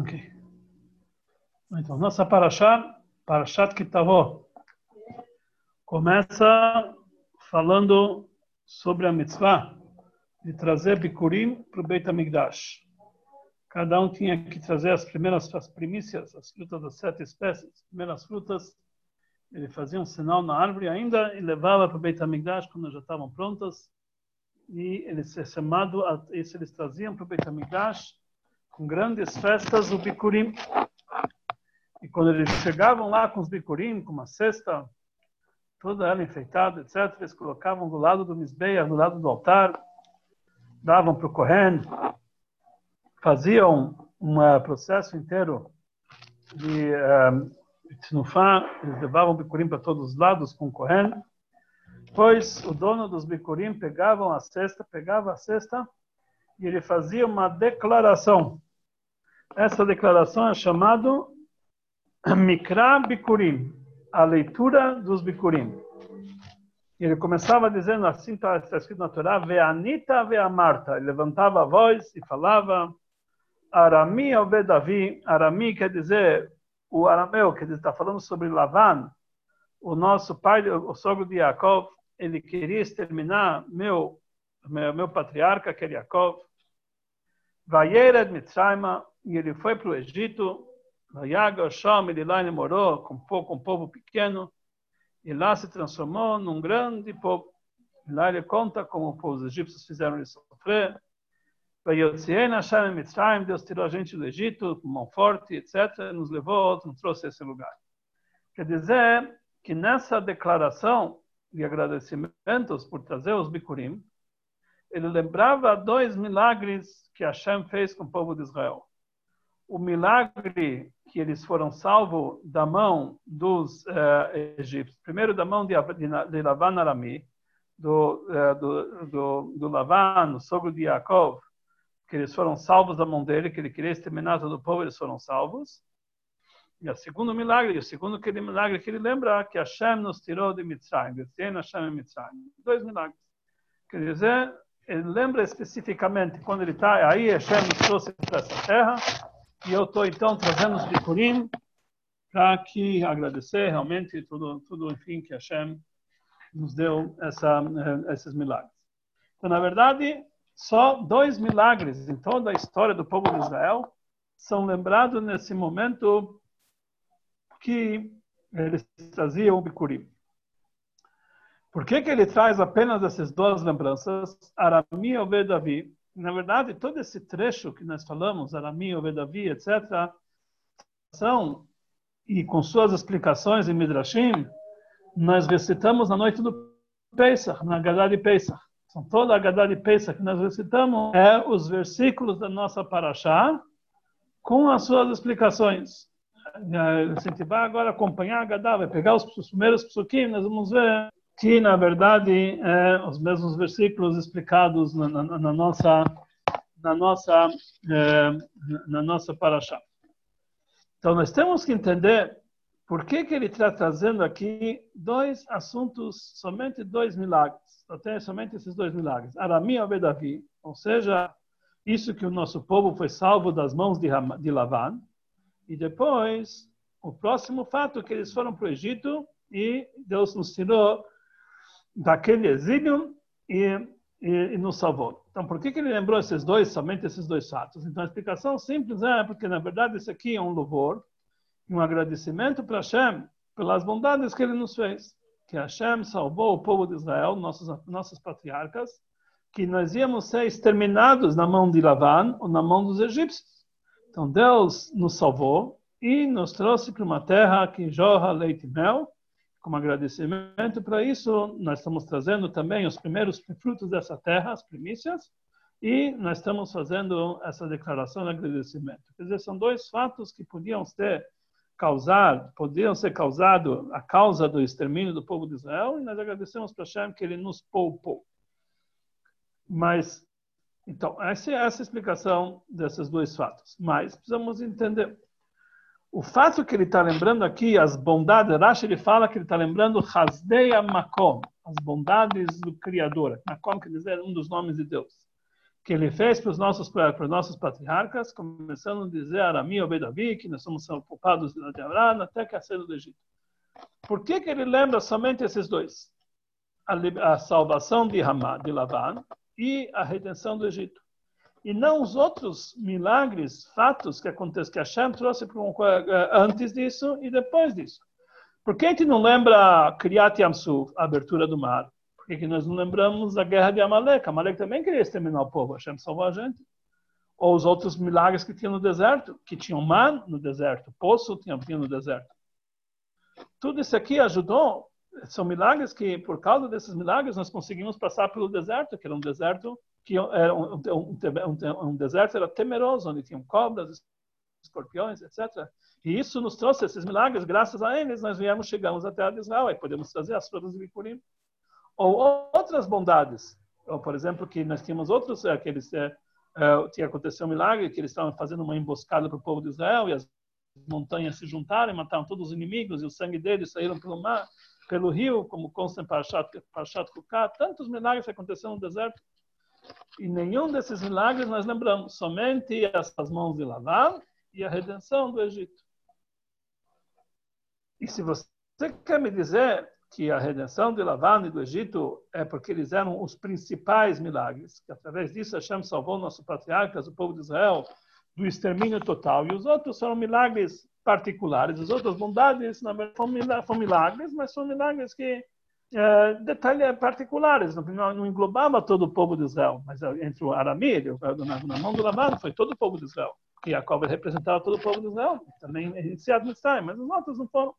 Ok. Então, nossa Parashat, Parashat Kitavó, começa falando sobre a mitzvah de trazer bikurim para o Beit HaMikdash. Cada um tinha que trazer as primeiras as primícias, as frutas das sete espécies, as primeiras frutas. Ele fazia um sinal na árvore ainda e levava para o Beit HaMikdash quando já estavam prontas. E eles, chamado, isso eles traziam para o Beit HaMikdash com grandes festas o bicurim. E quando eles chegavam lá com os bicurim, com uma cesta, toda ela enfeitada, etc., eles colocavam do lado do misbeia, do lado do altar, davam para o Kohen, faziam um processo inteiro de tnufá, eles levavam bicurim para todos os lados com o Kohen, pois o dono dos bicurim pegavam a cesta, pegava a cesta e ele fazia uma declaração. Essa declaração é chamada Mikra Bikurim, a leitura dos Bikurim. Ele começava dizendo assim, está escrito na Torá, Veanita Veamarta. Ele levantava a voz e falava, Arami Davi. Arami quer dizer, o arameu, quer dizer, está falando sobre Lavan, o nosso pai, o sogro de Yaakov, ele queria exterminar meu, meu, meu patriarca, que era Yaakov. Vayered Mitzrayma, e ele foi para o Egito, ele lá ele morou com um, povo pequeno, e lá se transformou num grande povo. E lá ele conta como os egípcios fizeram ele sofrer. Deus tirou a gente do Egito mão forte, etc., nos levou, nos trouxe a esse lugar. Quer dizer que nessa declaração de agradecimentos por trazer os Bikurim, ele lembrava dois milagres que Hashem fez com o povo de Israel. O milagre que eles foram salvos da mão dos uh, egípcios, primeiro da mão de, de, de Lavan Arami, do, uh, do, do, do Lavan, o sogro de Yaakov, que eles foram salvos da mão dele, que ele queria exterminar todo o povo, eles foram salvos. E o segundo milagre, o segundo milagre que ele lembra, que Hashem nos tirou de Mitzrayim, Hashem Mitzrayim. Dois milagres. Quer dizer, ele lembra especificamente quando ele está aí, Hashem nos trouxe para essa terra, e eu estou então trazendo os bikurim para que agradecer realmente tudo, tudo enfim que Hashem nos deu essa, eh, esses milagres. Então, na verdade, só dois milagres em toda a história do povo de Israel são lembrados nesse momento que eles traziam o bikurim. Por que, que ele traz apenas essas duas lembranças? Arami e Davi. Na verdade, todo esse trecho que nós falamos, Arami, Davi, etc., são, e com suas explicações em Midrashim, nós recitamos na noite do Pesach, na Gadá de Pesach. São toda a Gadá de Pesach que nós recitamos é os versículos da nossa Parashá com as suas explicações. Se a gente vai agora acompanhar a Gadá, vai pegar os primeiros psukim, nós vamos ver que na verdade é os mesmos versículos explicados na, na, na nossa na nossa é, na nossa paraxá. Então nós temos que entender por que que ele está trazendo aqui dois assuntos, somente dois milagres, até somente esses dois milagres. Arami e Davi, ou seja, isso que o nosso povo foi salvo das mãos de, de Lavan, e depois o próximo fato que eles foram para o Egito e Deus nos tirou daquele exílio e, e, e, nos salvou. Então, por que, que ele lembrou esses dois, somente esses dois fatos? Então, a explicação simples é porque, na verdade, isso aqui é um louvor, um agradecimento para Hashem pelas bondades que ele nos fez. Que Hashem salvou o povo de Israel, nossos, nossos patriarcas, que nós íamos ser exterminados na mão de Lavan ou na mão dos egípcios. Então, Deus nos salvou e nos trouxe para uma terra que jorra leite e mel, como agradecimento para isso, nós estamos trazendo também os primeiros frutos dessa terra, as primícias, e nós estamos fazendo essa declaração de agradecimento. Quer dizer, são dois fatos que podiam ser causar, podiam ser causado a causa do extermínio do povo de Israel, e nós agradecemos para Hashem que ele nos poupou. Mas, então, essa é essa explicação desses dois fatos. Mas precisamos entender o fato que ele está lembrando aqui, as bondades, Rashi ele fala que ele está lembrando Hasdeya Makom, as bondades do Criador. Makom quer dizer um dos nomes de Deus. que ele fez para os nossos, para os nossos patriarcas, começando a dizer Arami Obedavi, que nós somos culpados de Abraham, até que a saída do Egito. Por que, que ele lembra somente esses dois? A, a salvação de Hamá, de Lavan, e a redenção do Egito. E não os outros milagres, fatos que acontecem, que Hashem trouxe eh, antes disso e depois disso. Por que a gente não lembra Kriyat Yamsuf, a abertura do mar? Por que, nós não lembramos a guerra de Amalek? Amalek também queria exterminar o povo, Hashem salvou a gente. Ou os outros milagres que tinha no deserto, que tinham man no deserto, poço tinha, tinha no deserto. Tudo isso aqui ajudou, são milagres que, por causa desses milagres, nós conseguimos passar pelo deserto, que era um deserto que era um, um, um, um deserto era temeroso, onde tinham cobras, escorpiões, etc. E isso nos trouxe esses milagres, graças a eles nós viemos, chegamos até a Israel, e podemos trazer as flores de Bicurim. Ou outras bondades, ou, por exemplo, que nós tínhamos outros, aqueles, é, é, tinha acontecido um milagre, que eles estavam fazendo uma emboscada para o povo de Israel, e as montanhas se juntaram, mataram todos os inimigos, e o sangue deles saíram pelo mar, pelo rio, como consta em Parashat, Parashat Kuká, tantos milagres aconteceram no deserto, e nenhum desses milagres nós lembramos, somente as, mãos de Lavan e a redenção do Egito. E se você quer me dizer que a redenção de Lavan e do Egito é porque eles eram os principais milagres, que através disso Hashem salvou nossos patriarcas, o povo de Israel, do extermínio total, e os outros foram milagres particulares, as outras bondades na verdade foram milagres, mas são milagres que é, detalhes particulares, não, englobava todo o povo de Israel, mas é, entre o Arami, na, mão do Lavan, foi todo o povo de Israel, que Jacob representava todo o povo de Israel, também iniciado no Israel, mas os outros não foram.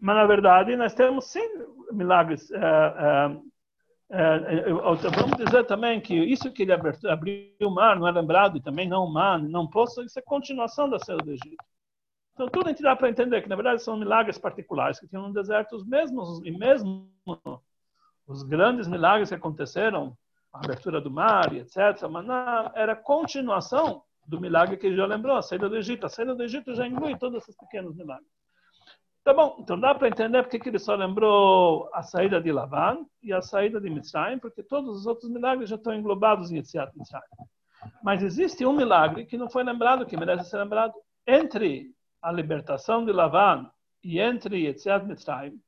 Mas, na verdade, nós temos sim milagres. É, é, é, vamos dizer também que isso que ele abriu o mar não é lembrado, e também não o mar, não posso, isso é continuação da saída do Egito. Então, tudo a gente dá para entender que, na verdade, são milagres particulares que tinham no deserto os mesmos, e mesmo os grandes milagres que aconteceram, a abertura do mar e etc., mas era continuação do milagre que já lembrou, a saída do Egito. A saída do Egito já inclui todos esses pequenos milagres. Tá bom, então dá para entender porque que ele só lembrou a saída de Lavan e a saída de Mitzrayim, porque todos os outros milagres já estão englobados em Yetziat Mitzrayim. Mas existe um milagre que não foi lembrado, que merece ser lembrado. Entre a libertação de Lavan e entre Yetziat Mitzrayim,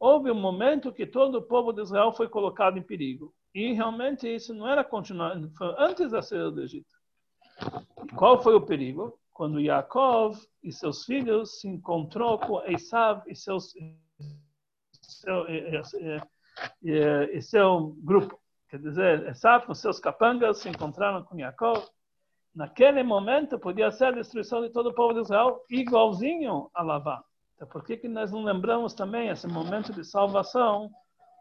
houve um momento que todo o povo de Israel foi colocado em perigo. E realmente isso não era continuar, foi antes da saída do Egito. E qual foi o perigo? Quando Yaakov e seus filhos se encontrou com Esav e seus seu, e, e, e seu grupo. Quer dizer, Esav com seus capangas se encontraram com Yaakov naquele momento podia ser a destruição de todo o povo de Israel, igualzinho a Lavá. Então, por que, que nós não lembramos também esse momento de salvação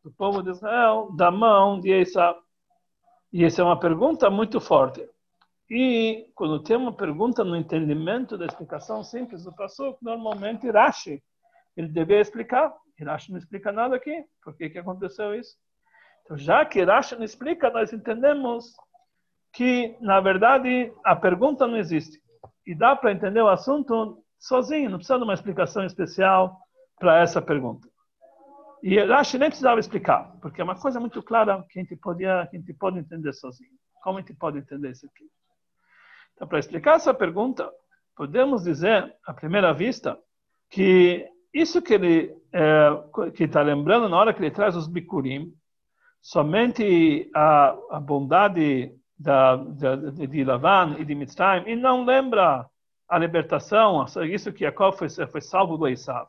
do povo de Israel da mão de Esaú? E essa é uma pergunta muito forte. E quando tem uma pergunta no entendimento da explicação simples do passo, normalmente Rashi ele deveria explicar. Rashi não explica nada aqui. Por que, que aconteceu isso? Então, já que Rashi não explica, nós entendemos que, na verdade, a pergunta não existe. E dá para entender o assunto sozinho, não precisa de uma explicação especial para essa pergunta. E Rashi nem precisava explicar, porque é uma coisa muito clara que a gente, podia, que a gente pode entender sozinho. Como a gente pode entender isso aqui? Então, para explicar essa pergunta, podemos dizer, à primeira vista, que isso que ele é, que está lembrando na hora que ele traz os bikurim, somente a, a bondade da, da, de Lavan e de Mitzrayim e não lembra a libertação, isso que Jacob foi, foi salvo do Esav.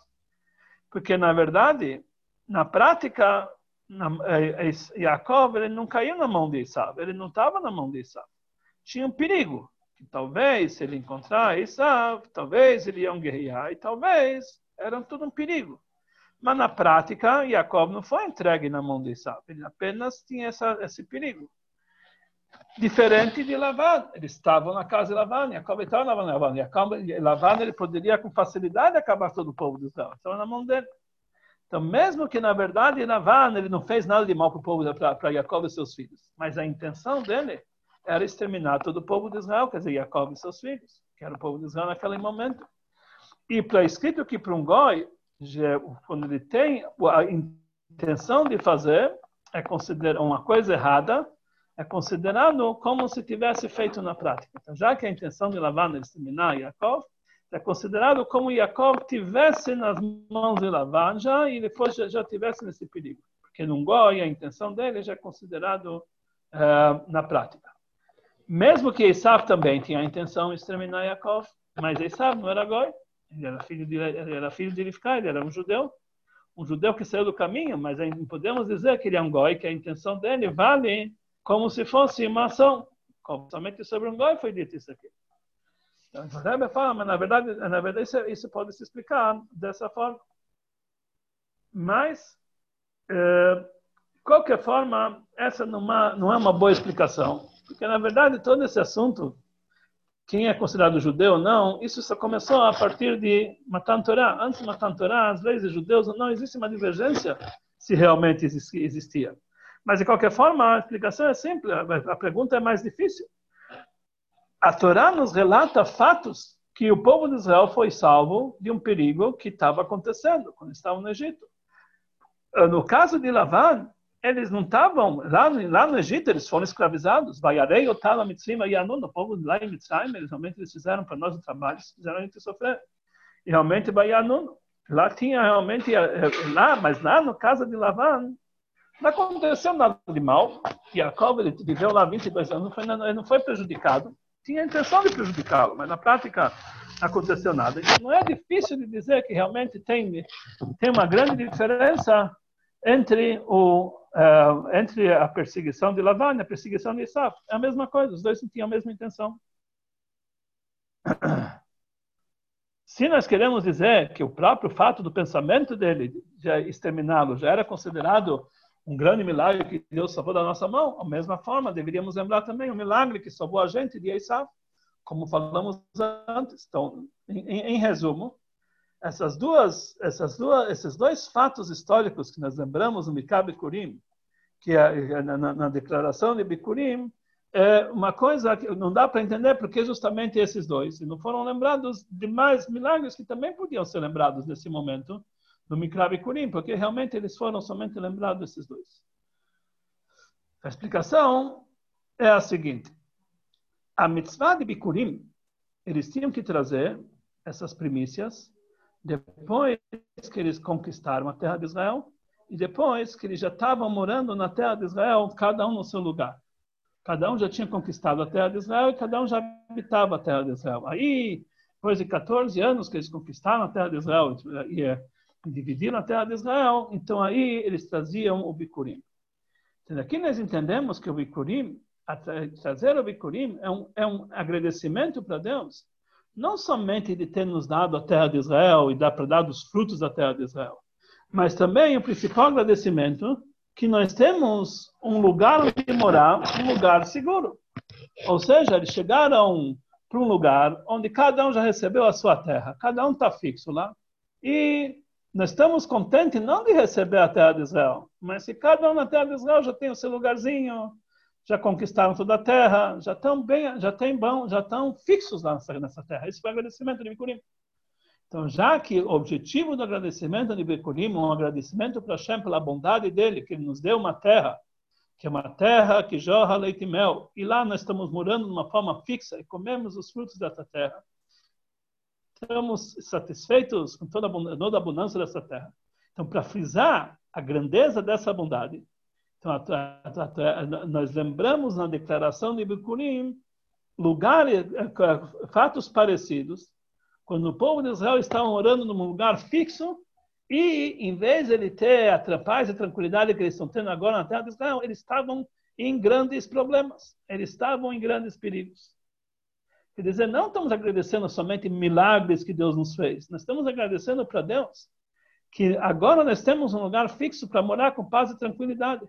Porque, na verdade, na prática, na, é, é, Jacob ele não caiu na mão de Esav, ele não estava na mão de Esav. Tinha um perigo, que talvez, se ele encontrar Esav, talvez ele ia guerrear, e talvez era tudo um perigo. Mas na prática, Jacob não foi entregue na mão de Esav, ele apenas tinha essa, esse perigo. Diferente de Lavan. Eles estavam na casa de Lavan, Jacob estava na Lavan. E Lavan ele poderia com facilidade acabar todo o povo de Israel. Estava na mão dele. Então, mesmo que na verdade Lavan ele não fez nada de mal para o povo, para Jacob e seus filhos, mas a intenção dele era exterminar todo o povo de Israel, quer dizer, Jacob e seus filhos, que era o povo de Israel naquele momento. E para escrito que para um goi, quando ele tem a intenção de fazer, é considerar uma coisa errada, é considerado como se tivesse feito na prática. Então, já que a intenção de Lavan é exterminar Yaakov, é considerado como Yaakov tivesse nas mãos de Lavan já e depois já, já tivesse nesse perigo. Porque num goi, a intenção dele já é considerado uh, na prática. Mesmo que Esav também tinha a intenção de exterminar Yaakov, mas Esav não era goi, ele era filho de, ele era filho de Rivka, ele era um judeu, um judeu que saiu do caminho, mas podemos dizer que ele é um goi, que a intenção dele vale como se fosse uma ação. Somente sobre um goi foi dito isso aqui. Então, o Rebbe fala, mas na verdade, na verdade isso, isso pode se explicar dessa forma. Mas, eh, qualquer forma, essa não, é, não é uma boa explicação. Porque, na verdade, todo esse assunto, quem é considerado judeu ou não, isso só começou a partir de Matan Torah. Antes de Matan Torah, as leis de judeus, não existe uma divergência se realmente existia. Mas, de qualquer forma, a explicação é simples, a pergunta é mais difícil. A Torá nos relata fatos que o povo de Israel foi salvo de um perigo que estava acontecendo quando estavam no Egito. No caso de Lavan, eles não estavam lá, lá no Egito, eles foram escravizados. Vaiarei, Otala, Mitzrayim, Yanun, o povo lá em Mitzrayim, eles realmente eles fizeram para nós o trabalho, fizeram a gente sofrer. E realmente, Vaianun, lá tinha realmente, eh, lá, mas lá no caso de Lavan, não aconteceu nada de mal. Jacob, ele viveu lá 22 anos, não foi, ele não foi prejudicado. Tinha a intenção de prejudicá-lo, mas na prática não aconteceu nada. Então, não é difícil de dizer que realmente tem, tem uma grande diferença entre, o, uh, entre a perseguição de Lavan e a perseguição de Isaf. É a mesma coisa, os dois tinham a mesma intenção. Se nós queremos dizer que o próprio fato do pensamento dele de exterminá-lo já era considerado um grande milagre que Deus salvou da nossa mão, da mesma forma, deveríamos lembrar também o milagre que salvou a gente de Esav, como falamos antes. Então, em, em resumo, essas duas, essas duas, esses dois fatos históricos que nós lembramos no Mikab Bikurim, que é, na, na, declaração de Bikurim, é uma coisa que não dá para entender porque justamente esses dois, não foram lembrados demais milagres que também podiam ser lembrados nesse momento, no Mikra Bikurim, porque realmente eles foram somente lembrados desses dois. A explicação é a seguinte: a mitzvah de Bikurim, eles tinham que trazer essas primícias depois que eles conquistaram a terra de Israel e depois que eles já estavam morando na terra de Israel, cada um no seu lugar. Cada um já tinha conquistado a terra de Israel e cada um já habitava a terra de Israel. Aí, depois de 14 anos que eles conquistaram a terra de Israel e dividiram a terra de Israel, então aí eles traziam o Bikurim. Então, aqui nós entendemos que o Bikurim, trazer o Bikurim é um, é um agradecimento para Deus, não somente de ter nos dado a terra de Israel e dar para dar os frutos da terra de Israel, mas também o principal agradecimento que nós temos um lugar onde morar, um lugar seguro. Ou seja, eles chegaram para um lugar onde cada um já recebeu a sua terra, cada um está fixo lá, e nós estamos contentes não de receber a terra de Israel, mas se cada um na terra de Israel já tem o seu lugarzinho, já conquistaram toda a terra, já estão bem, já tem bom, já estão fixos lá nessa, terra. Esse foi agradecimento de Bikurim. Então, já que o objetivo do agradecimento de Bikurim um agradecimento para Hashem pela bondade dele, que ele nos deu uma terra, que é uma terra que jorra leite e mel, e lá nós estamos morando de uma forma fixa e comemos os frutos dessa terra estamos satisfeitos com toda a, abundância dessa terra. Então, para frisar a grandeza dessa bondade, então, nós lembramos na declaração de Bikurim lugares, eh, fatos parecidos, quando o povo de Israel estava morando num lugar fixo e, em vez de ele ter a paz e tranquilidade que eles estão tendo agora na terra de Israel, eles estavam em grandes problemas, eles estavam em grandes perigos. Quer dizer, não estamos agradecendo somente milagres que Deus nos fez. Nós estamos agradecendo para Deus que agora nós temos um lugar fixo para morar com paz e tranquilidade.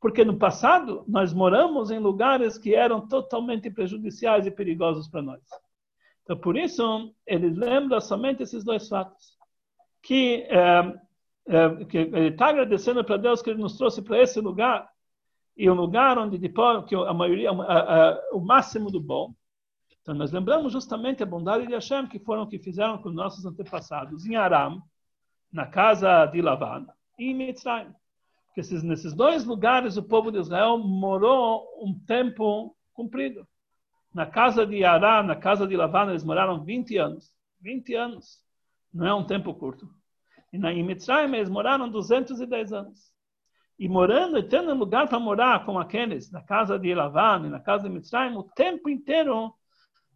Porque no passado nós moramos em lugares que eram totalmente prejudiciais e perigosos para nós. Então, por isso, ele lembra somente esses dois fatos. Que, é, é, que ele está agradecendo para Deus que ele nos trouxe para esse lugar, e um lugar onde depois, que a maioria, a, a, o máximo do bom, então, nós lembramos justamente a bondade de Hashem, que foram que fizeram com nossos antepassados em Aram, na casa de Lavan, e em Mitzrayim. que esses, nesses dois lugares o povo de Israel morou um tempo comprido. Na casa de Ará, na casa de Lavan, eles moraram 20 anos. 20 anos. Não é um tempo curto. E na em Mitzrayim eles moraram 210 anos. E morando e tendo lugar para morar com aqueles, na casa de Lavan e na casa de Mitzrayim, o tempo inteiro,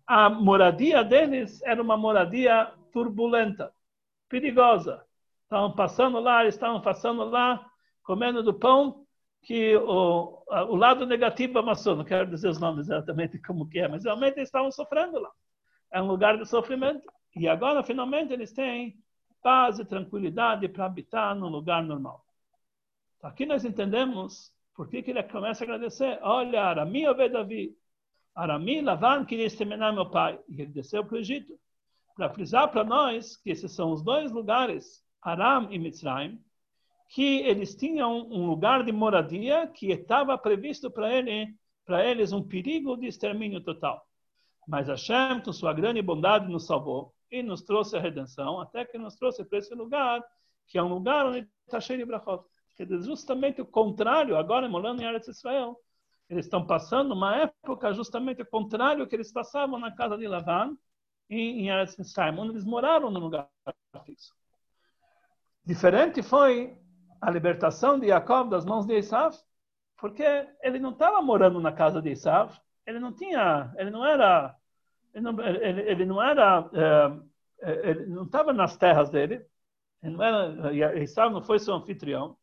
a moradia deles era uma moradia turbulenta, perigosa. Estavam passando lá, estavam passando lá, comendo do pão que o, o lado negativo amassou. Não quero dizer os nomes exatamente como que é, mas realmente eles estavam sofrendo lá. É um lugar de sofrimento. E agora, finalmente, eles têm paz e tranquilidade para habitar num lugar normal. Aqui nós entendemos por que, que ele começa a agradecer. Olha, Arami Davi. Arami, Lavan queria exterminar meu pai. E ele desceu para o Egito. Para frisar para nós que esses são os dois lugares, Aram e Mitzrayim, que eles tinham um lugar de moradia que estava previsto para ele, para eles um perigo de extermínio total. Mas Hashem, com sua grande bondade, nos salvou e nos trouxe a redenção, até que nos trouxe para esse lugar, que é um lugar onde está cheio de brachot. Que é justamente o contrário, agora morando em Eretz Israel. Eles estão passando uma época justamente o contrário que eles passavam na casa de Lavan, em Eretz Israel, onde eles moraram no lugar fixo. Diferente foi a libertação de Jacob das mãos de Esav, porque ele não estava morando na casa de Esav, ele não tinha, ele não era, ele não, ele, ele não era, é, ele não estava nas terras dele, ele não era, Esav não foi seu anfitrião,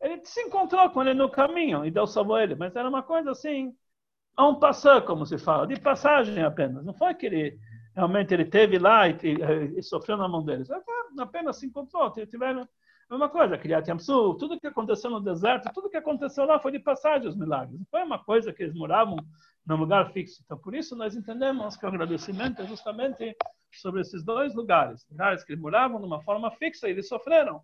ele se encontrou com ele no caminho e Deus salvou ele, mas era uma coisa assim, a um passar, como se fala, de passagem apenas, não foi que ele realmente ele teve lá e, e, e sofreu na mão deles, apenas se encontrou, tiveram mesma coisa, Kriyat Yamsu, tudo que aconteceu no deserto, tudo que aconteceu lá foi de passagem os milagres. Não foi uma coisa que eles moravam num lugar fixo. Então, por isso, nós entendemos que o agradecimento é justamente sobre esses dois lugares. Lugares que eles moravam de uma forma fixa e eles sofreram.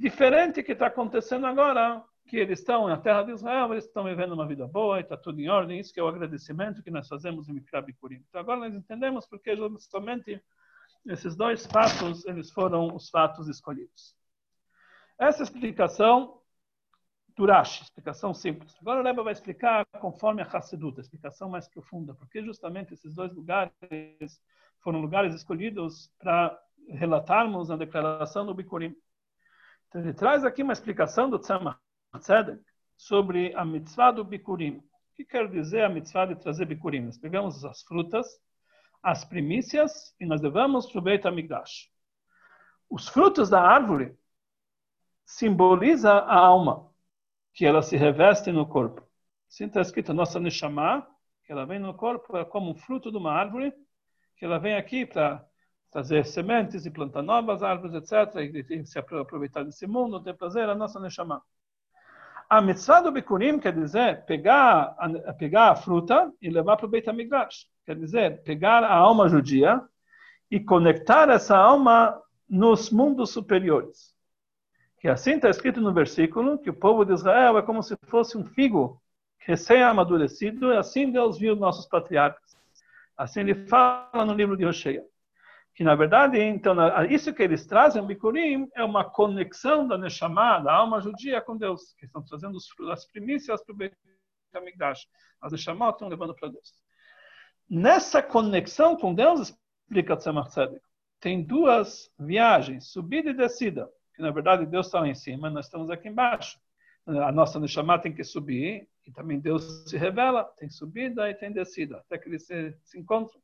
Diferente que está acontecendo agora, que eles estão na terra de Israel, eles estão vivendo uma vida boa está tudo em ordem. Isso que é o agradecimento que nós fazemos em Mikra Bikurim. Então, agora nós entendemos porque justamente esses dois fatos, eles foram os fatos escolhidos. Essa explicação do explicação simples. Agora o Rebbe vai explicar conforme a Hassidut, a explicação mais profunda, porque justamente esses dois lugares foram lugares escolhidos para relatarmos a declaração do Bikurim. Então ele traz aqui uma explicação do Tzemach Tzedek sobre a mitzvah do Bikurim. O que quer dizer a mitzvah de trazer Bikurim? Nós pegamos as frutas, as primícias e nós levamos para o Beit HaMikdash. Os frutos da árvore simboliza a alma, que ela se reveste no corpo. Assim está escrito, nossa Neshama, que ela vem no corpo, é como um fruto de uma árvore, que ela vem aqui para trazer sementes e plantar novas árvores, etc., e, e se aproveitar desse mundo, ter prazer, a nossa Neshama. A mitzvah do Bikurim quer dizer pegar a, pegar a fruta e levar para o Beit HaMikdash. Quer dizer, pegar a alma judia e conectar essa alma nos mundos superiores que assim está escrito no versículo, que o povo de Israel é como se fosse um figo recém-amadurecido, e assim Deus viu nossos patriarcas. Assim ele fala no livro de Hosea. Que, na verdade, então, isso que eles trazem, Bikurim, é uma conexão da Neshama, da alma judia com Deus, que estão trazendo as primícias para o Beit HaMikdash. As Neshama estão levando para Deus. Nessa conexão com Deus, explica Tzemach Tzedek, tem duas viagens, subida e descida que na verdade Deus está lá em cima, nós estamos aqui embaixo. A nossa Neshama tem que subir, e também Deus se revela, tem subida e tem descida, até que eles se, se encontram.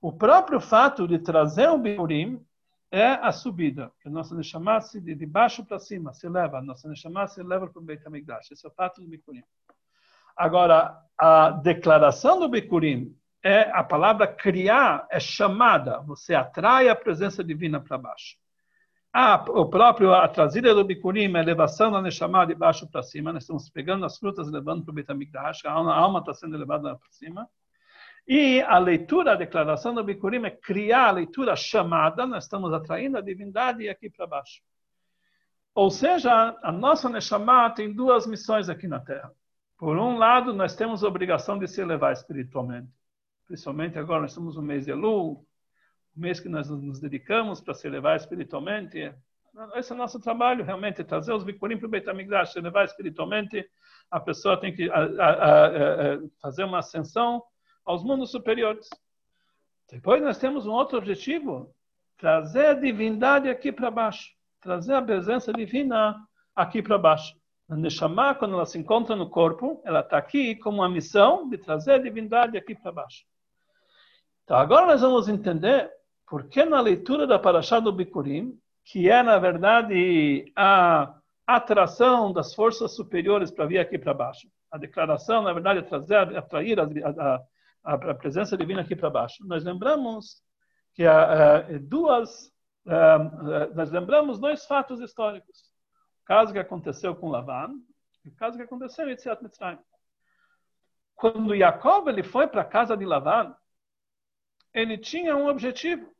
O próprio fato de trazer o Bikurim é a subida, que a nossa Neshama se de, baixo para cima se leva, a nossa Neshama se leva para o Beit HaMikdash. Esse é o fato do Bikurim. Agora, a declaração do Bikurim é a palavra criar, é chamada, você atrai a presença divina para baixo. Ah, o próprio, a trazida do Bikurim, a elevação da Neshama de baixo para cima, nós estamos pegando as frutas e levando para o Betamikdash, a alma está sendo levada para cima. E a leitura, a declaração do Bikurim é criar a leitura chamada, nós estamos atraindo a divindade aqui para baixo. Ou seja, a nossa Neshama tem duas missões aqui na Terra. Por um lado, nós temos a obrigação de se elevar espiritualmente. Principalmente agora, nós estamos no mês de Elul, o mês que nós nos dedicamos para se elevar espiritualmente, Esse é o nosso trabalho, realmente, trazer os Bikurim para o Beit HaMikdash, levar espiritualmente, a pessoa tem que a, a, a, fazer uma ascensão aos mundos superiores. Depois nós temos um outro objetivo, trazer a divindade aqui para baixo, trazer a presença divina aqui para baixo. A Neshama, quando ela se encontra no corpo, ela está aqui com uma missão de trazer a divindade aqui para baixo. Então, agora nós vamos entender por que na leitura da Parashá do Bikurim, que é, na verdade, a atração das forças superiores para vir aqui para baixo. A declaração, na verdade, é trazer, atrair a, a, a, presença divina aqui para baixo. Nós lembramos que há duas, nós lembramos dois fatos históricos. O caso que aconteceu com Lavan e o caso que aconteceu em Yetziat Mitzrayim. Quando Jacob ele foi para a casa de Lavan, ele tinha um objetivo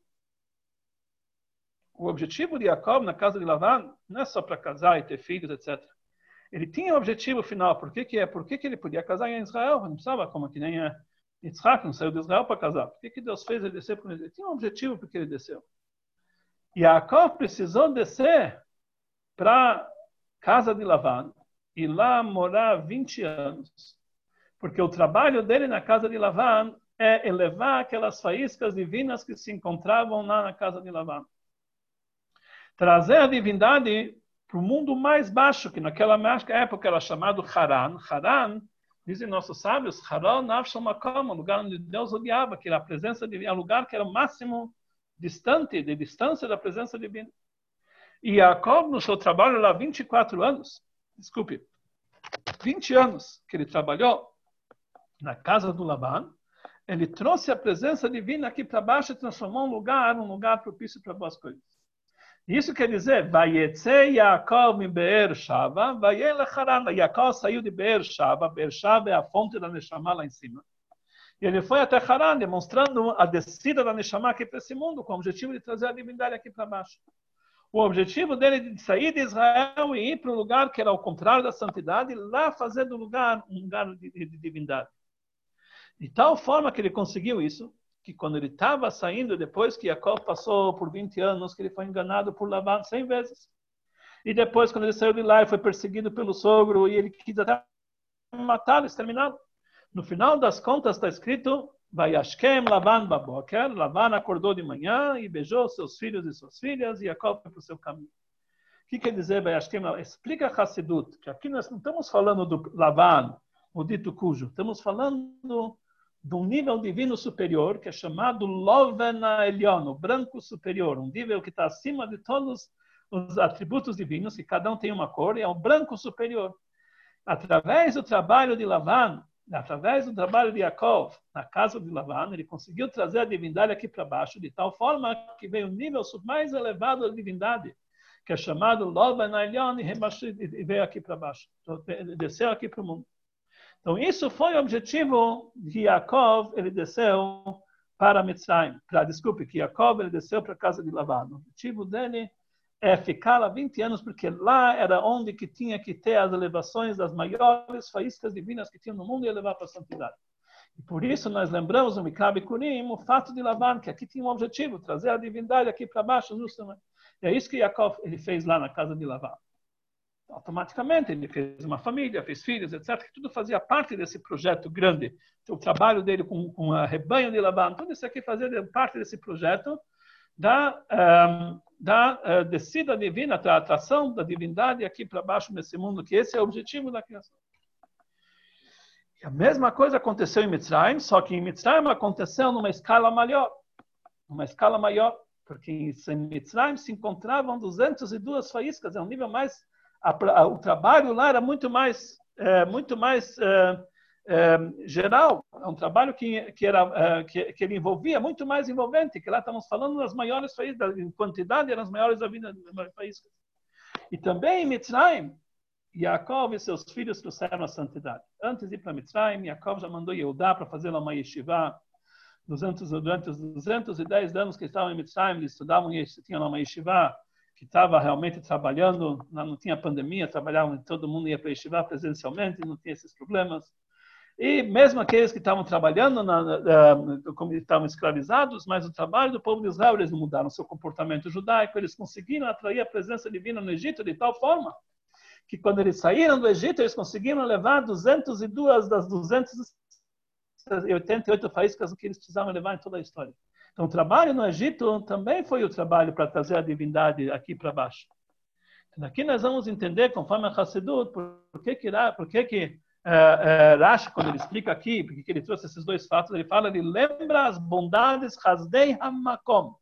o objetivo de Jacob na casa de Lavan não é só para casar e ter filhos, etc. Ele tinha um objetivo final. Por que, que é? Por que, que ele podia casar em Israel? Não precisava, como que nem é Yitzhak, não saiu de Israel para casar. Por que, que Deus fez ele descer? Ele tinha um objetivo porque ele desceu. E Jacob precisou descer para casa de Lavan e lá morar 20 anos. Porque o trabalho dele na casa de Lavan é elevar aquelas faíscas divinas que se encontravam lá na casa de Lavan trazer a divindade para o mundo mais baixo, que naquela época era chamado Haran. Haran, dizem nossos sábios, Haran Nafshamakam, o lugar onde Deus odiava, que era a presença divina, o lugar que era o máximo distante, de distância da presença divina. E Jacob, no seu trabalho lá, 24 anos, desculpe, 20 anos que ele trabalhou na casa do Laban, ele trouxe a presença divina aqui para baixo e transformou um lugar, um lugar propício para boas coisas. Isso quer dizer, Vayetze Yaakov Beer Shava. Yaakov saiu de Beer Shava, Beer Shava é a fonte da Neshama lá em cima. E ele foi até Haran, demonstrando a descida da Neshama aqui para esse mundo, com o objetivo de trazer a divindade aqui para baixo. O objetivo dele de sair de Israel e ir para um lugar que era ao contrário da santidade, lá fazer do lugar um lugar de, de, de divindade. De tal forma que ele conseguiu isso, que quando ele estava saindo, depois que Jacob passou por 20 anos, que ele foi enganado por Lavan 100 vezes. E depois, quando ele saiu de lá, ele foi perseguido pelo sogro e ele quis até matá-lo, exterminá-lo. No final das contas está escrito, Vayashkem Lavan Baboker, Lavan acordou de manhã e beijou seus filhos e suas filhas e Jacob foi para o seu caminho. O que quer dizer Vayashkem? Explica Hassidut, que aqui nós não estamos falando do Lavan, o dito cujo, estamos falando de um nível divino superior, que é chamado Lovena o branco superior, um nível que está acima de todos os atributos divinos, que cada um tem uma cor, e é o branco superior. Através do trabalho de Lavan, através do trabalho de Yaakov, na casa de Lavan, ele conseguiu trazer a divindade aqui para baixo, de tal forma que veio o nível mais elevado da divindade, que é chamado Lovena Elion, e veio aqui para baixo, desceu aqui para o mundo. Então, isso foi o objetivo de Yaakov, ele desceu para Mitzrayim. Para, desculpe, que Yaakov ele desceu para a casa de Lavan. O objetivo dele é ficar lá 20 anos, porque lá era onde que tinha que ter as elevações das maiores faíscas divinas que tinha no mundo e levar para a santidade. E por isso nós lembramos no Mikra Kurim o fato de Lavan, que aqui tinha um objetivo, trazer a divindade aqui para baixo. E é isso que Yaakov ele fez lá na casa de Lavan automaticamente ele fez uma família, fez filhos, etc. Que tudo fazia parte desse projeto grande. O trabalho dele com, com a rebanho de Labão, tudo isso aqui fazia parte desse projeto da, um, da uh, descida divina, da atração da divindade aqui para baixo nesse mundo, que esse é o objetivo da criação. E a mesma coisa aconteceu em Mitzrayim, só que em Mitzrayim aconteceu numa escala maior, numa escala maior, porque em Mitzrayim se encontravam 202 faíscas, é um nível mais a, a, o trabalho lá era muito mais, é, muito mais é, é, geral, é um trabalho que, que, era, é, que, que, ele envolvia muito mais envolvente, que lá estamos falando das maiores países, em quantidade eram as maiores país. E também em Mitzrayim, Yaakov e seus filhos trouxeram a santidade. Antes de ir para Mitzrayim, Yaakov já mandou Yehudá para fazer uma yeshiva. Durante os 210 anos que estavam em Mitzrayim, eles estudavam e tinham uma yeshiva que estava realmente trabalhando, não tinha pandemia, trabalhava, todo mundo ia para estivar presencialmente, não tinha esses problemas. E mesmo aqueles que estavam trabalhando, na, na, como estavam escravizados, mas o trabalho do povo de Israel, eles mudaram seu comportamento judaico, eles conseguiram atrair a presença divina no Egito de tal forma que quando eles saíram do Egito, eles conseguiram levar 202 das 288 faíscas que eles precisavam levar em toda a história. Então, o trabalho no Egito também foi o trabalho para trazer a divindade aqui para baixo. Então, aqui nós vamos entender, conforme a Hassedut, por que que, por que, que Rashi, quando ele explica aqui, porque ele trouxe esses dois fatos, ele fala, ele lembra as bondades Hasdei HaMakom,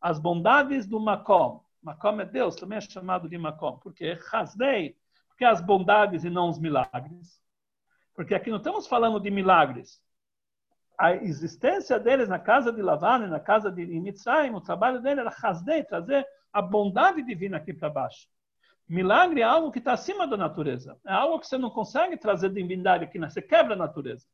as bondades do Makom. Makom é Deus, também é chamado de Makom, porque Hasdei, porque as bondades e não os milagres. Porque aqui não estamos falando de milagres. A existência deles na casa de Lavan na casa de Mitzrayim, o trabalho dele era Hasdei, trazer a bondade divina aqui para baixo. Milagre é algo que está acima da natureza. É algo que você não consegue trazer divindade aqui, né? você quebra a natureza.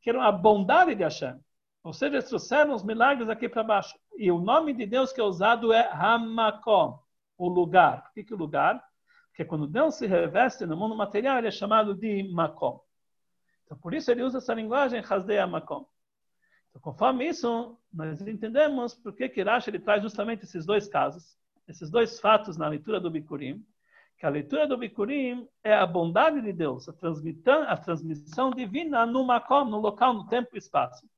Que era a bondade de Hashem. Ou seja, eles trouxeram os milagres aqui para baixo. E o nome de Deus que é usado é Hamakom, o lugar. Por que, que o lugar? Porque quando Deus se reveste no mundo material, ele é chamado de Makom. Então, por isso ele usa essa linguagem, Hazdei Makom. Então, conforme isso, nós entendemos por que Rashi ele traz justamente esses dois casos, esses dois fatos na leitura do Bikurim, que a leitura do Bikurim é a bondade de Deus, a, a transmissão divina no Makom, no local, no tempo e espaço,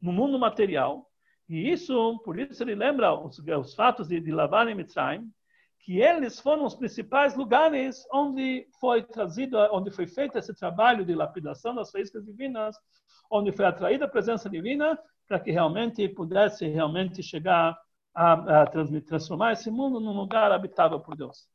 no mundo material. E isso, por isso ele lembra os, os fatos de, de Lavan e Mitzrayim, que eles foram os principais lugares onde foi trazido, onde foi feito esse trabalho de lapidação das faíscas divinas, onde foi atraída a presença divina para que realmente pudesse realmente chegar a, a transformar esse mundo num lugar habitável por Deus.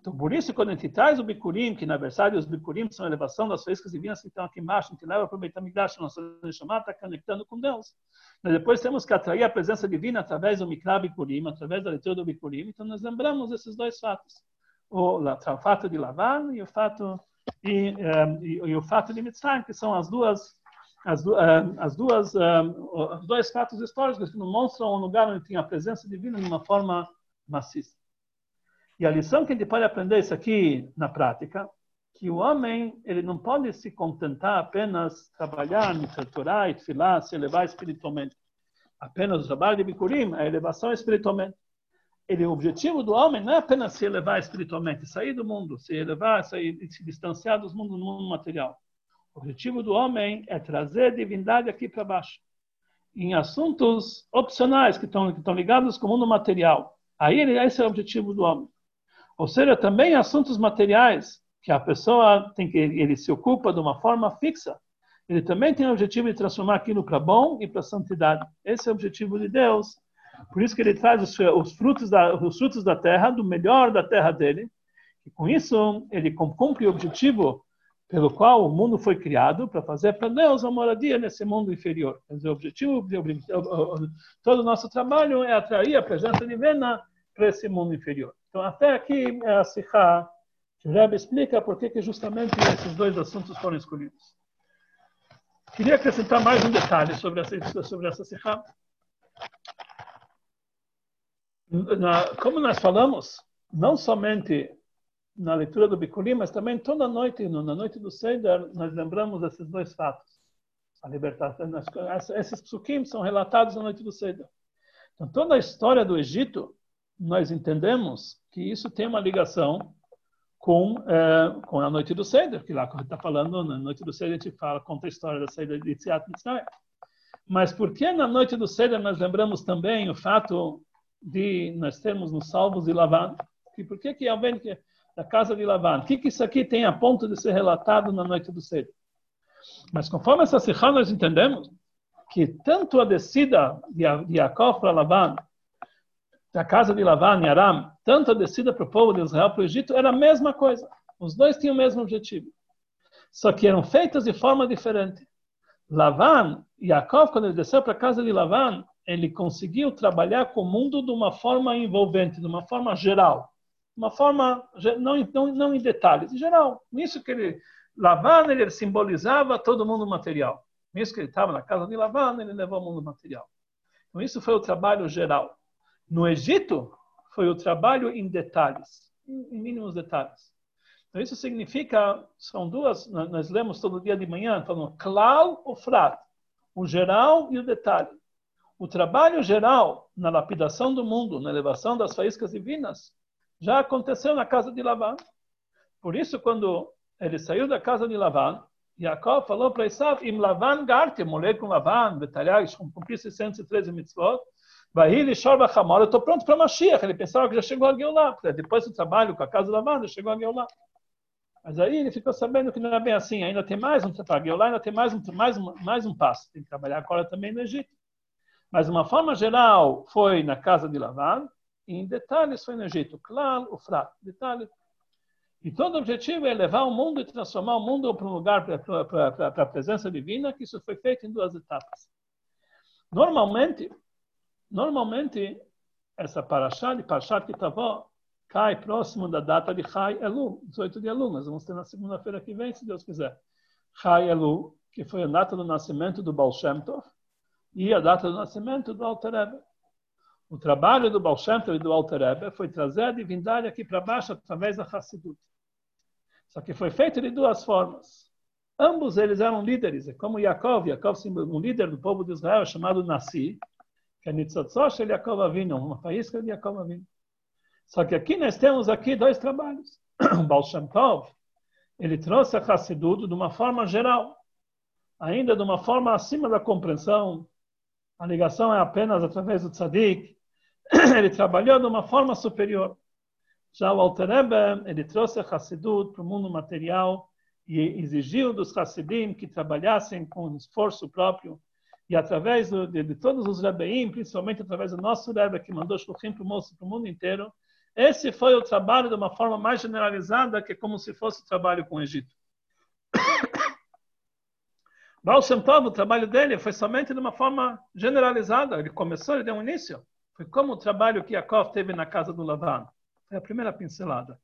Então, por isso, quando a gente traz o bicurim, que na verdade os bicurim são a elevação das faíscas divinas que estão aqui embaixo, gente leva para o Beitamidash, nossa chamada está conectando com Deus. Mas depois temos que atrair a presença divina através do Mikra bicurim, através da leitura do bicurim. Então, nós lembramos esses dois fatos. O, o fato de Lavan e o fato, e, um, eh, e, e, o fato de Mitzrayim, que são as duas as, uh, as duas, uh, os dois fatos históricos que demonstram um lugar onde tinha a presença divina de uma forma maciça. E a lição que a gente pode aprender isso aqui na prática, que o homem ele não pode se contentar apenas trabalhar, me torturar e filar, se elevar espiritualmente. Apenas o trabalho de Bikurim, a elevação espiritualmente. Ele, o objetivo do homem não é apenas se elevar espiritualmente, sair do mundo, se elevar, sair, se distanciar dos mundos do mundo material. O objetivo do homem é trazer divindade aqui para baixo. Em assuntos opcionais que estão, que estão ligados com o mundo material. Aí esse é o objetivo do homem. Ou seja, também assuntos materiais que a pessoa tem que ele se ocupa de uma forma fixa. Ele também tem o objetivo de transformar aquilo para bom e para santidade. Esse é o objetivo de Deus. Por isso que ele traz os, os, frutos da, os frutos da terra, do melhor da terra dele. E com isso ele cumpre o objetivo pelo qual o mundo foi criado para fazer para Deus uma moradia nesse mundo inferior. Quer dizer, o objetivo, todo o nosso trabalho é atrair a presença divina para esse mundo inferior. Então, até aqui é a Sikha, que o Rebbe explica por que, justamente esses dois assuntos foram escolhidos. Queria acrescentar mais um detalhe sobre essa, sobre essa Sikha. como nós falamos, não somente na leitura do Bikurim, mas também toda noite, na noite do Seder, nós lembramos esses dois fatos. A libertação, esses psukim são relatados na noite do Seder. Então, toda a história do Egito nós entendemos que isso tem uma ligação com, é, com a noite do Seder, que lá quando está falando, na noite do Seder a gente fala, conta a história da saída de Tziat. Mas por que na noite do Seder nós lembramos também o fato de nós termos nos salvos de Lavan? Que por que que alguém que da casa de Lavan? O que que isso aqui tem a ponto de ser relatado na noite do Seder? Mas conforme essa Sikha nós entendemos que tanto a descida de Yaakov para Lavan da casa de Lavan e Aram, tanto a descida para o povo de Israel para o Egito, era a mesma coisa. Os dois tinham o mesmo objetivo. Só que eram feitas de forma diferente. Lavan, Yaakov, quando ele desceu para a casa de Lavan, ele conseguiu trabalhar com o mundo de uma forma envolvente, de uma forma geral. Uma forma, não, não, não em detalhes, em geral. Nisso que ele, Lavan, ele simbolizava todo o mundo material. Nisso que ele estava na casa de Lavan, ele levou o mundo material. Então, isso foi o trabalho geral. No Egito, foi o trabalho em detalhes, em mínimos detalhes. Então, isso significa, são duas, nós lemos todo dia de manhã, falando klal ou frat, o geral e o detalhe. O trabalho geral na lapidação do mundo, na elevação das faíscas divinas, já aconteceu na casa de Lavan. Por isso, quando ele saiu da casa de Lavan, Jacob falou para Esav, im Lavan garte, mulher com Lavan, detalhar, cumprir 613 mitzvot, vai ele chorba chamor, eu estou pronto para Mashiach. Ele pensava que já chegou a Geulah, depois do trabalho com a casa já chegou a Geulah. Mas aí ele ficou sabendo que não é bem assim, ainda tem mais um trabalho. Lá ainda tem mais um, mais, um, mais um passo. Tem que trabalhar agora também no Egito. Mas, de uma forma geral, foi na casa de Lavan, e em detalhes foi no Egito. Claro, o fraco, detalhe. E todo o objetivo é levar o mundo e transformar o mundo para um lugar, para a presença divina, que isso foi feito em duas etapas. Normalmente, normalmente, essa paraxá de Parashat Kitavó cai próximo da data de Chai Elu, 18 de Elu. Nós vamos ter na segunda-feira que vem, se Deus quiser. Chai Elu, que foi a data do nascimento do Baal Shem Tov, e a data do nascimento do Alter Rebbe. O trabalho do Baal Shem Tov e do Alter Rebbe foi trazer a divindade aqui para baixo através da Hassidut. Só que foi feito de duas formas. Ambos eles eram líderes, é como Yaakov, Yaakov um líder do povo de Israel chamado Nassi, que é Nitzotzosh de Yaakov Avinu, uma faísca de Yaakov Avinu. Só que aqui nós temos aqui dois trabalhos. O Baal Shem Tov, ele trouxe a Hassidut de uma forma geral, ainda de uma forma acima da compreensão. A ligação é apenas através do Tzadik. Ele trabalhou de uma forma superior. Já o Alter ele trouxe a Hassidut para o mundo material e exigiu dos Hassidim que trabalhassem com esforço próprio e através de, de, todos os Rebbeim, principalmente através do nosso Rebbe, que mandou Shluchim para o mundo inteiro, esse foi o trabalho de uma forma mais generalizada, que é como se fosse o trabalho com o Egito. Baal Shem Tov, o trabalho dele foi somente de uma forma generalizada. Ele começou, ele deu um início. Foi como o trabalho que Yaakov teve na casa do Lavan. Foi a primeira pincelada.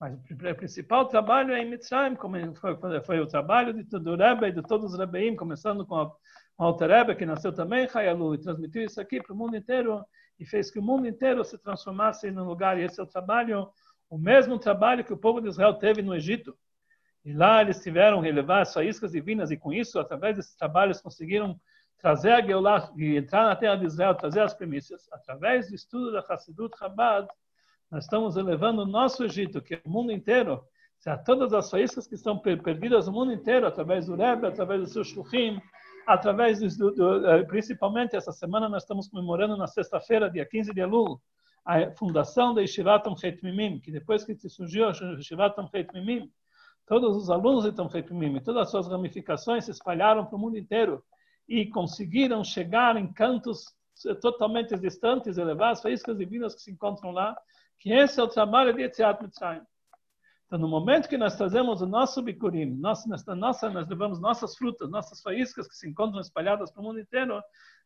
Mas o principal trabalho é em Mitzrayim, como foi, foi o trabalho de, do Rebbe e de todos os Rebbeim, começando com, o Alter Rebbe, que nasceu também em Hayalu, e transmitiu isso aqui para o mundo inteiro e fez que o mundo inteiro se transformasse num lugar. E esse é o trabalho, o mesmo trabalho que o povo de Israel teve no Egito. E lá eles tiveram que levar as faíscas divinas, e com isso, através desses trabalhos, conseguiram trazer a Geulah entrar na terra de Israel, trazer as primícias. Através do estudo da Hassidut Chabad, nós estamos elevando o nosso Egito, que é o mundo inteiro, a todas as faíscas que estão perdidas no mundo inteiro, através do Rebbe, através do seu Shluchim, através do, do, eh, principalmente essa semana nós estamos comemorando na sexta-feira, dia 15 de Elul, a fundação da Yeshivat Tomchet Mimim, que depois que surgiu a Yeshivat Tomchet Mimim, todos os alunos de Tomchet Mimim, todas as suas ramificações se espalharam para o mundo inteiro e conseguiram chegar em cantos totalmente distantes, elevar as faíscas divinas que se encontram lá, que esse é o trabalho de Etziat Mitzrayim. Então, no momento que nós trazemos o nosso bicurim, nossa, nós levamos nossas frutas, nossas faíscas que se encontram espalhadas para o mundo inteiro,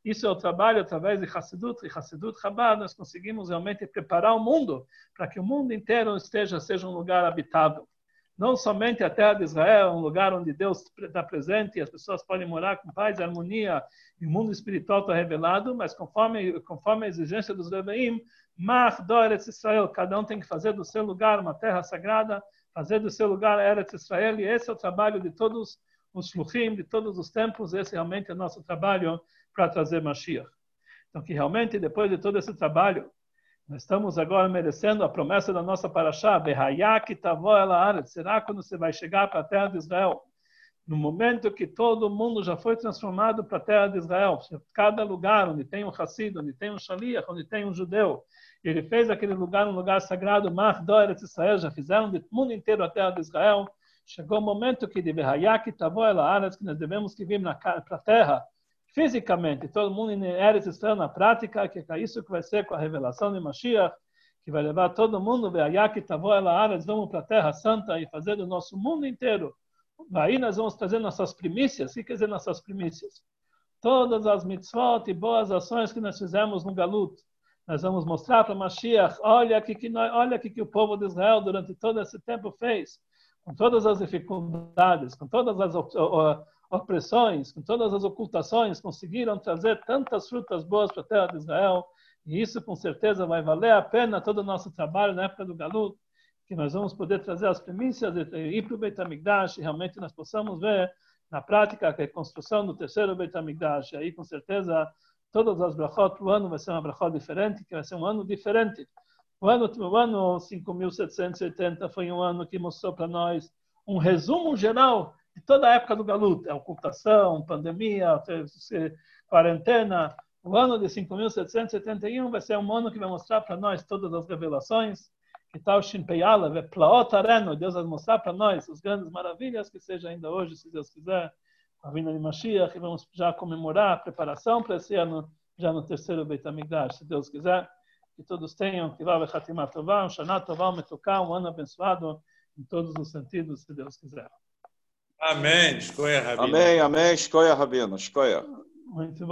isso é o trabalho através de Hassidut e Hassidut Chabad, nós conseguimos realmente preparar o mundo para que o mundo inteiro esteja seja um lugar habitável. Não somente a terra de Israel, um lugar onde Deus está presente e as pessoas podem morar com paz e harmonia, e o mundo espiritual está revelado, mas conforme, conforme a exigência dos Rebeim, Mar Doretz Israel, cada um tem que fazer do seu lugar uma terra sagrada, fazer do seu lugar Eretz Israel, e esse é o trabalho de todos os shluchim, de todos os tempos, esse realmente é o nosso trabalho para trazer Mashiach. Então, que realmente, depois de todo esse trabalho, nós estamos agora merecendo a promessa da nossa paraxá, será quando você vai chegar para a terra de Israel? No momento que todo mundo já foi transformado para a terra de Israel, cada lugar onde tem um Hassid, onde tem um Shaliach, onde tem um judeu, ele fez aquele lugar um lugar sagrado, Mar Doeret Israel, já fizeram do mundo inteiro a terra de Israel. Chegou o momento que de Behayak Tavó Aretz, que nós devemos que vir para a terra, fisicamente, todo mundo em Eretz Israel na prática, que é isso que vai ser com a revelação de Mashiach, que vai levar todo mundo, vamos para a terra santa e fazer do nosso mundo inteiro. Aí nós vamos trazer nossas primícias. O que quer dizer nossas primícias? Todas as mitzvot e boas ações que nós fizemos no Galut nós vamos mostrar para Mashiach, olha que, que nós, olha que, que o povo de Israel durante todo esse tempo fez, com todas as dificuldades, com todas as opressões, com todas as ocultações, conseguiram trazer tantas frutas boas para a terra de Israel, e isso com certeza vai valer a pena todo o nosso trabalho na época do Galut. que nós vamos poder trazer as premissas e ir para o Beit HaMikdash e realmente nós possamos ver na prática a reconstrução do terceiro Beit HaMikdash. E aí, com certeza, todas as brachot o ano vai ser uma brachot diferente, que vai ser um ano diferente. O ano, o ano 5.780 foi um ano que mostrou para nós um resumo geral de toda a época do Galut, a ocultação, pandemia, quarentena. O ano de 5.771 vai ser um ano que vai mostrar para nós todas as revelações, que tal Shinpeyala, Plaot Areno, Deus vai mostrar para nós as grandes maravilhas, que seja ainda hoje, se Deus quiser, a vinda de Mashiach, que vamos já comemorar a preparação para esse ano, já no terceiro Beit HaMikdash, se Deus quiser. Que todos tenham, que vá Bechatimah Tová, um Shana Tová, um Metuká, um ano abençoado, em todos os sentidos, se Deus quiser. Amém. Escolha, Rabino. Amém, amém. Escolha, Rabino. Escolha. Muito bom.